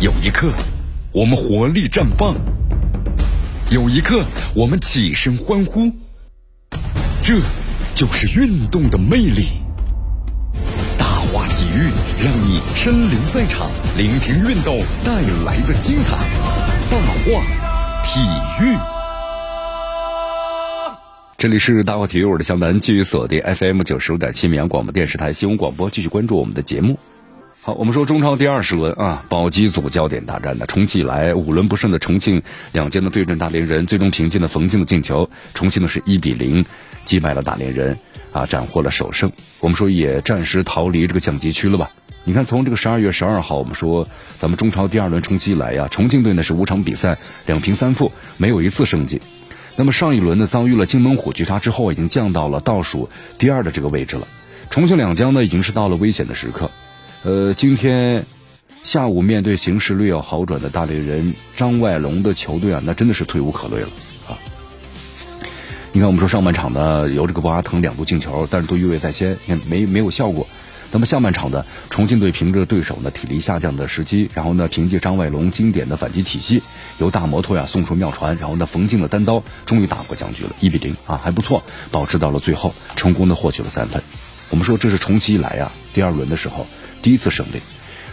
有一刻，我们活力绽放；有一刻，我们起身欢呼。这就是运动的魅力。大话体育让你身临赛场，聆听运动带来的精彩。大话体育，这里是大话体育，我是江南，继续锁定 FM 九十五点七绵阳广播电视台新闻广播，继续关注我们的节目。好，我们说中超第二十轮啊，保级组焦点大战的，重启以来五轮不胜的重庆两届的对阵大连人，最终凭借了冯静的进球，重庆呢是一比零击败了大连人，啊，斩获了首胜。我们说也暂时逃离这个降级区了吧？你看，从这个十二月十二号，我们说咱们中超第二轮冲击以来呀，重庆队呢是五场比赛两平三负，没有一次胜绩。那么上一轮呢遭遇了金门虎绝杀之后，已经降到了倒数第二的这个位置了。重庆两江呢已经是到了危险的时刻。呃，今天下午面对形势略有好转的大连人张外龙的球队啊，那真的是退无可退了啊！你看，我们说上半场呢，由这个博阿滕两度进球，但是都越位在先，你看没没有效果。那么下半场的重庆队凭着对手呢体力下降的时机，然后呢凭借张外龙经典的反击体系，由大摩托呀送出妙传，然后呢冯静的单刀，终于打破僵局了，一比零啊，还不错，保持到了最后，成功的获取了三分。我们说这是重启以来啊第二轮的时候。第一次胜利。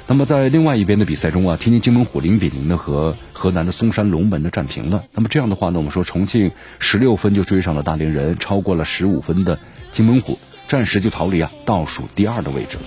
那么在另外一边的比赛中啊，天津津门虎零比零的和河南的嵩山龙门的战平了。那么这样的话呢，我们说重庆十六分就追上了大连人，超过了十五分的津门虎，暂时就逃离啊倒数第二的位置。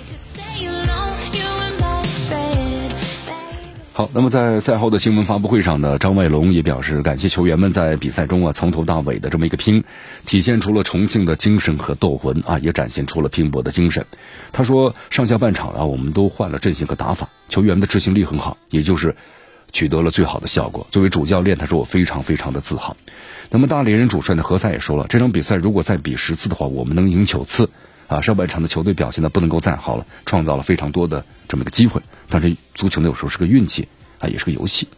好，那么在赛后的新闻发布会上呢，张外龙也表示感谢球员们在比赛中啊从头到尾的这么一个拼，体现出了重庆的精神和斗魂啊，也展现出了拼搏的精神。他说上下半场啊，我们都换了阵型和打法，球员的执行力很好，也就是取得了最好的效果。作为主教练，他说我非常非常的自豪。那么大连人主帅的何塞也说了，这场比赛如果再比十次的话，我们能赢九次。啊，上半场的球队表现的不能够再好了，创造了非常多的这么个机会。但是足球呢，有时候是个运气啊，也是个游戏。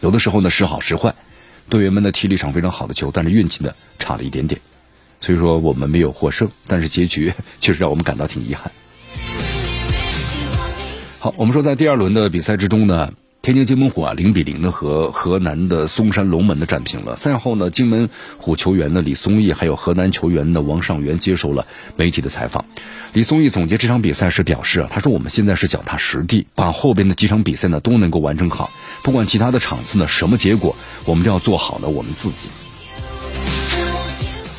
有的时候呢，时好时坏，队员们呢踢了一场非常好的球，但是运气呢差了一点点。所以说我们没有获胜，但是结局 确实让我们感到挺遗憾。好，我们说在第二轮的比赛之中呢。天津津门虎啊，零比零的和河南的嵩山龙门的战平了。赛后呢，津门虎球员的李松义还有河南球员的王尚元接受了媒体的采访。李松义总结这场比赛时表示啊，他说我们现在是脚踏实地，把后边的几场比赛呢都能够完成好，不管其他的场次呢什么结果，我们都要做好了我们自己。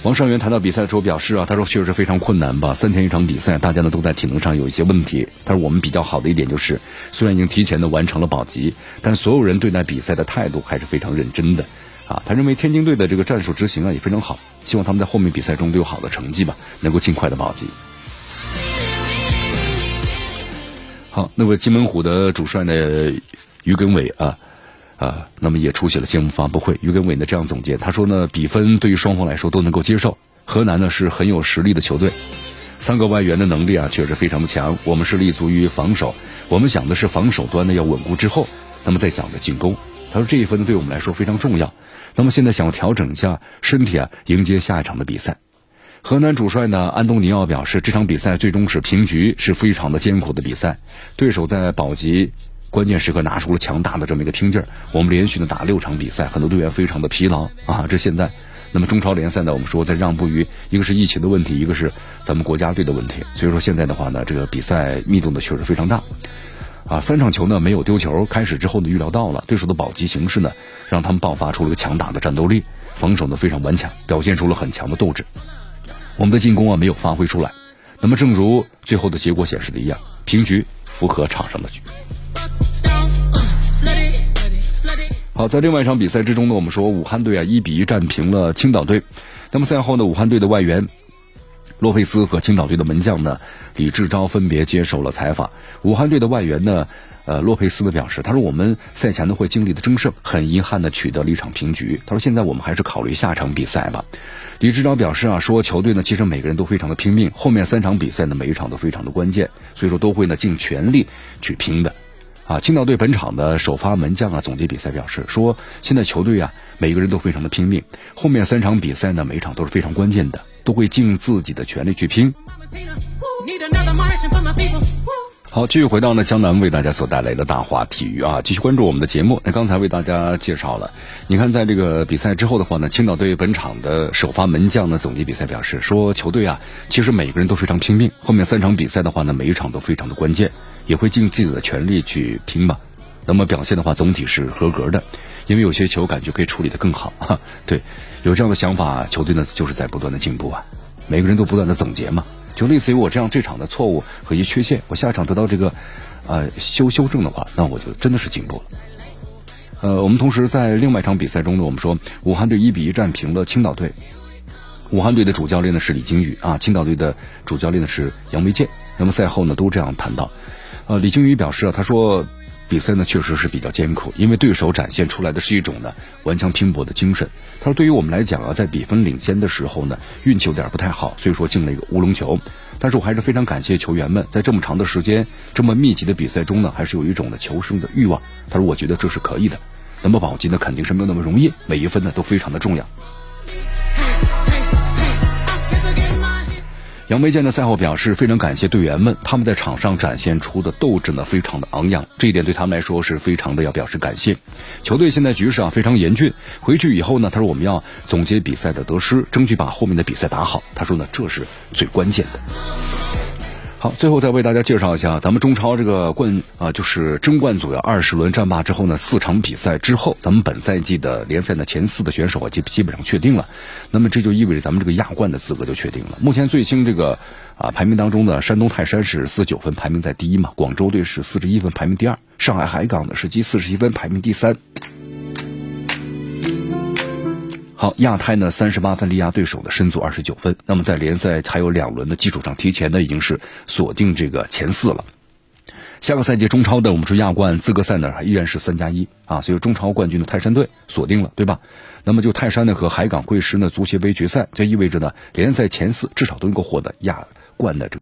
王尚元谈到比赛的时候表示啊，他说确实非常困难吧，三天一场比赛，大家呢都在体能上有一些问题。他说我们比较好的一点就是，虽然已经提前的完成了保级，但所有人对待比赛的态度还是非常认真的。啊，他认为天津队的这个战术执行啊也非常好，希望他们在后面比赛中都有好的成绩吧，能够尽快的保级。好，那么金门虎的主帅呢，于根伟啊。啊，那么也出席了新闻发布会。于根伟呢这样总结，他说呢，比分对于双方来说都能够接受。河南呢是很有实力的球队，三个外援的能力啊确实非常的强。我们是立足于防守，我们想的是防守端呢要稳固之后，那么再想着进攻。他说这一分对我们来说非常重要。那么现在想要调整一下身体啊，迎接下一场的比赛。河南主帅呢安东尼奥表示，这场比赛最终是平局，是非常的艰苦的比赛。对手在保级。关键时刻拿出了强大的这么一个拼劲儿，我们连续的打六场比赛，很多队员非常的疲劳啊。这现在，那么中超联赛呢，我们说在让步于一个是疫情的问题，一个是咱们国家队的问题，所以说现在的话呢，这个比赛密度呢确实非常大啊。三场球呢没有丢球，开始之后呢预料到了对手的保级形势呢，让他们爆发出了个强大的战斗力，防守呢非常顽强，表现出了很强的斗志。我们的进攻啊没有发挥出来，那么正如最后的结果显示的一样，平局符合场上的局。好，在另外一场比赛之中呢，我们说武汉队啊一比一战平了青岛队。那么赛后呢，武汉队的外援洛佩斯和青岛队的门将呢李志钊分别接受了采访。武汉队的外援呢，呃洛佩斯呢表示，他说我们赛前呢会经历的争胜，很遗憾的取得了一场平局。他说现在我们还是考虑下场比赛吧。李志钊表示啊，说球队呢其实每个人都非常的拼命，后面三场比赛呢每一场都非常的关键，所以说都会呢尽全力去拼的。啊，青岛队本场的首发门将啊，总结比赛表示说，现在球队啊，每个人都非常的拼命，后面三场比赛呢，每一场都是非常关键的，都会尽自己的全力去拼。好，继续回到呢江南为大家所带来的大话体育啊，继续关注我们的节目。那刚才为大家介绍了，你看在这个比赛之后的话呢，青岛队本场的首发门将呢总结比赛表示说，球队啊其实每个人都非常拼命，后面三场比赛的话呢，每一场都非常的关键，也会尽自己的全力去拼嘛。那么表现的话总体是合格的，因为有些球感觉可以处理的更好哈。对，有这样的想法，球队呢就是在不断的进步啊，每个人都不断的总结嘛。就类似于我这样这场的错误和一些缺陷，我下一场得到这个，呃修修正的话，那我就真的是进步了。呃，我们同时在另外一场比赛中呢，我们说武汉队一比一战平了青岛队。武汉队的主教练呢是李金宇啊，青岛队的主教练呢是杨维建。那么赛后呢都这样谈到，呃，李金宇表示啊，他说。比赛呢确实是比较艰苦，因为对手展现出来的是一种呢顽强拼搏的精神。他说：“对于我们来讲啊，在比分领先的时候呢，运气有点不太好，所以说进了一个乌龙球。但是我还是非常感谢球员们，在这么长的时间、这么密集的比赛中呢，还是有一种的求生的欲望。他说：我觉得这是可以的。那么保级呢，肯定是没有那么容易，每一分呢都非常的重要。”杨梅健的赛后表示，非常感谢队员们，他们在场上展现出的斗志呢，非常的昂扬，这一点对他们来说是非常的要表示感谢。球队现在局势啊非常严峻，回去以后呢，他说我们要总结比赛的得失，争取把后面的比赛打好。他说呢，这是最关键的。最后再为大家介绍一下，咱们中超这个冠啊，就是争冠组呀，二十轮战罢之后呢，四场比赛之后，咱们本赛季的联赛的前四的选手啊，基基本上确定了。那么这就意味着咱们这个亚冠的资格就确定了。目前最新这个啊排名当中呢，山东泰山是四九分排名在第一嘛，广州队是四十一分排名第二，上海海港呢是积四十一分排名第三。亚太呢三十八分力压对手的身足二十九分，那么在联赛还有两轮的基础上，提前呢已经是锁定这个前四了。下个赛季中超的我们说亚冠资格赛呢依然是三加一啊，所以中超冠军的泰山队锁定了，对吧？那么就泰山呢和海港会师呢足协杯决赛，这意味着呢联赛前四至少都能够获得亚冠的这个。